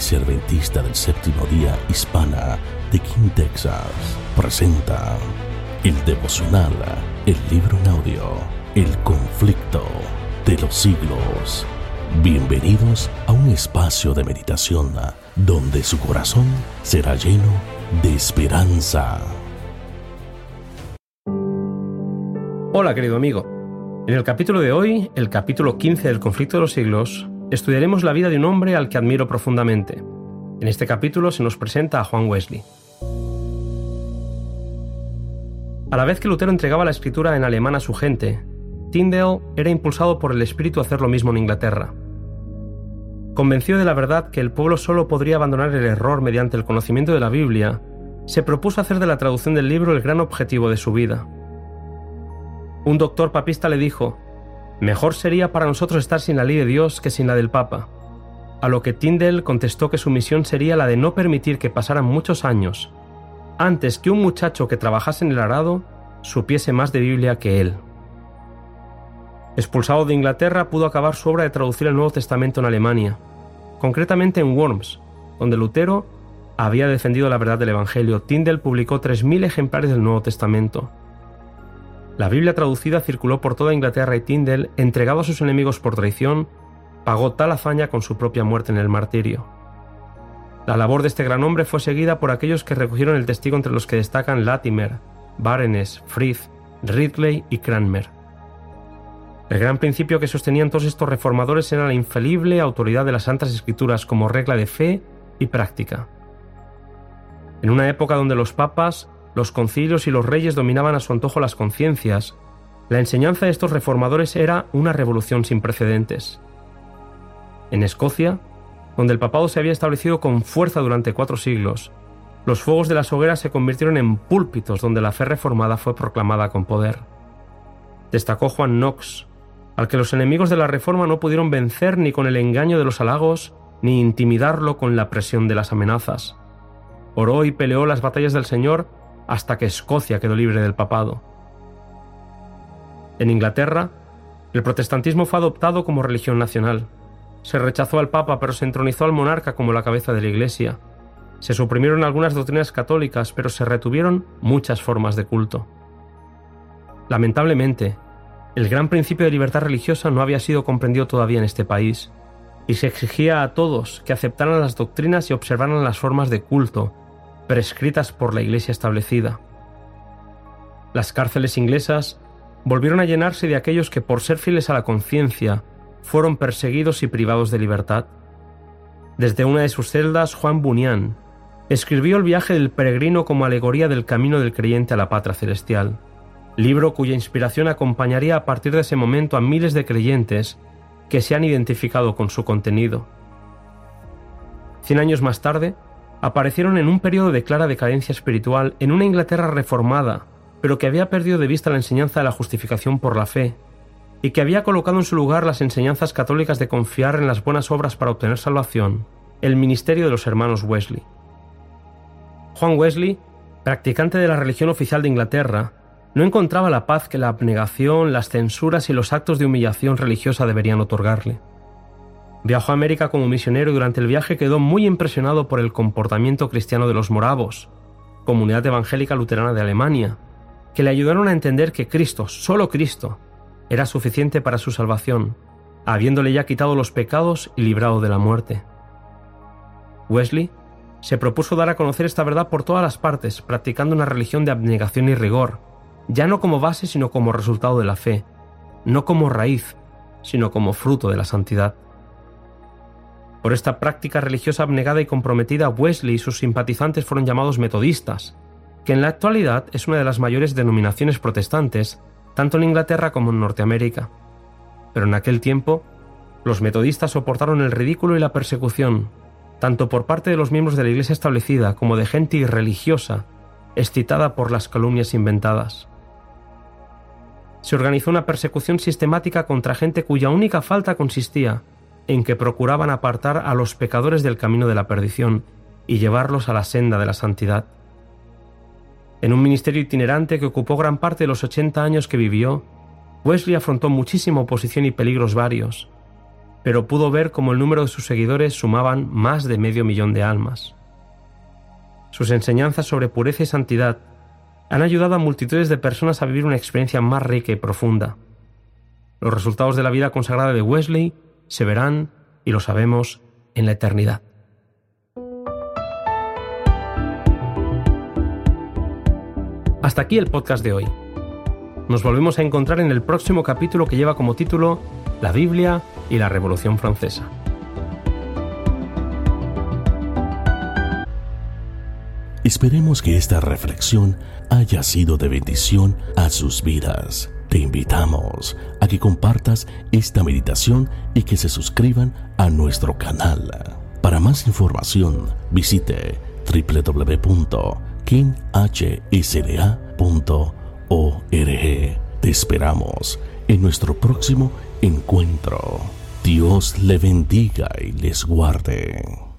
Iglesia del Séptimo Día Hispana de King, Texas, presenta el devocional, el libro en audio, El conflicto de los siglos. Bienvenidos a un espacio de meditación donde su corazón será lleno de esperanza. Hola querido amigo. En el capítulo de hoy, el capítulo 15 del conflicto de los siglos, estudiaremos la vida de un hombre al que admiro profundamente. En este capítulo se nos presenta a Juan Wesley. A la vez que Lutero entregaba la escritura en alemán a su gente, Tyndale era impulsado por el espíritu a hacer lo mismo en Inglaterra. Convencido de la verdad que el pueblo solo podría abandonar el error mediante el conocimiento de la Biblia, se propuso hacer de la traducción del libro el gran objetivo de su vida. Un doctor papista le dijo, Mejor sería para nosotros estar sin la ley de Dios que sin la del Papa. A lo que Tyndale contestó que su misión sería la de no permitir que pasaran muchos años antes que un muchacho que trabajase en el arado supiese más de Biblia que él. Expulsado de Inglaterra, pudo acabar su obra de traducir el Nuevo Testamento en Alemania, concretamente en Worms, donde Lutero había defendido la verdad del Evangelio. Tyndale publicó 3.000 ejemplares del Nuevo Testamento. La Biblia traducida circuló por toda Inglaterra y Tyndale, entregado a sus enemigos por traición, pagó tal hazaña con su propia muerte en el martirio. La labor de este gran hombre fue seguida por aquellos que recogieron el testigo entre los que destacan Latimer, Barenes, Frith, Ridley y Cranmer. El gran principio que sostenían todos estos reformadores era la infalible autoridad de las Santas Escrituras como regla de fe y práctica. En una época donde los papas los concilios y los reyes dominaban a su antojo las conciencias, la enseñanza de estos reformadores era una revolución sin precedentes. En Escocia, donde el papado se había establecido con fuerza durante cuatro siglos, los fuegos de las hogueras se convirtieron en púlpitos donde la fe reformada fue proclamada con poder. Destacó Juan Knox, al que los enemigos de la reforma no pudieron vencer ni con el engaño de los halagos, ni intimidarlo con la presión de las amenazas. Oró y peleó las batallas del Señor hasta que Escocia quedó libre del papado. En Inglaterra, el protestantismo fue adoptado como religión nacional. Se rechazó al Papa, pero se entronizó al monarca como la cabeza de la Iglesia. Se suprimieron algunas doctrinas católicas, pero se retuvieron muchas formas de culto. Lamentablemente, el gran principio de libertad religiosa no había sido comprendido todavía en este país, y se exigía a todos que aceptaran las doctrinas y observaran las formas de culto prescritas por la Iglesia establecida. Las cárceles inglesas volvieron a llenarse de aquellos que por ser fieles a la conciencia fueron perseguidos y privados de libertad. Desde una de sus celdas, Juan Bunyan escribió el viaje del peregrino como alegoría del camino del creyente a la patria celestial, libro cuya inspiración acompañaría a partir de ese momento a miles de creyentes que se han identificado con su contenido. Cien años más tarde, aparecieron en un periodo de clara decadencia espiritual en una Inglaterra reformada, pero que había perdido de vista la enseñanza de la justificación por la fe, y que había colocado en su lugar las enseñanzas católicas de confiar en las buenas obras para obtener salvación, el ministerio de los hermanos Wesley. Juan Wesley, practicante de la religión oficial de Inglaterra, no encontraba la paz que la abnegación, las censuras y los actos de humillación religiosa deberían otorgarle. Viajó a América como misionero y durante el viaje quedó muy impresionado por el comportamiento cristiano de los moravos, comunidad evangélica luterana de Alemania, que le ayudaron a entender que Cristo, solo Cristo, era suficiente para su salvación, habiéndole ya quitado los pecados y librado de la muerte. Wesley se propuso dar a conocer esta verdad por todas las partes, practicando una religión de abnegación y rigor, ya no como base sino como resultado de la fe, no como raíz, sino como fruto de la santidad. Por esta práctica religiosa abnegada y comprometida, Wesley y sus simpatizantes fueron llamados metodistas, que en la actualidad es una de las mayores denominaciones protestantes, tanto en Inglaterra como en Norteamérica. Pero en aquel tiempo, los metodistas soportaron el ridículo y la persecución, tanto por parte de los miembros de la Iglesia establecida como de gente irreligiosa, excitada por las calumnias inventadas. Se organizó una persecución sistemática contra gente cuya única falta consistía en que procuraban apartar a los pecadores del camino de la perdición y llevarlos a la senda de la santidad. En un ministerio itinerante que ocupó gran parte de los 80 años que vivió, Wesley afrontó muchísima oposición y peligros varios. pero pudo ver cómo el número de sus seguidores sumaban más de medio millón de almas. Sus enseñanzas sobre pureza y santidad han ayudado a multitudes de personas a vivir una experiencia más rica y profunda. Los resultados de la vida consagrada de Wesley se verán, y lo sabemos, en la eternidad. Hasta aquí el podcast de hoy. Nos volvemos a encontrar en el próximo capítulo que lleva como título La Biblia y la Revolución Francesa. Esperemos que esta reflexión haya sido de bendición a sus vidas. Te invitamos a que compartas esta meditación y que se suscriban a nuestro canal. Para más información, visite www.kinhsda.org. Te esperamos en nuestro próximo encuentro. Dios le bendiga y les guarde.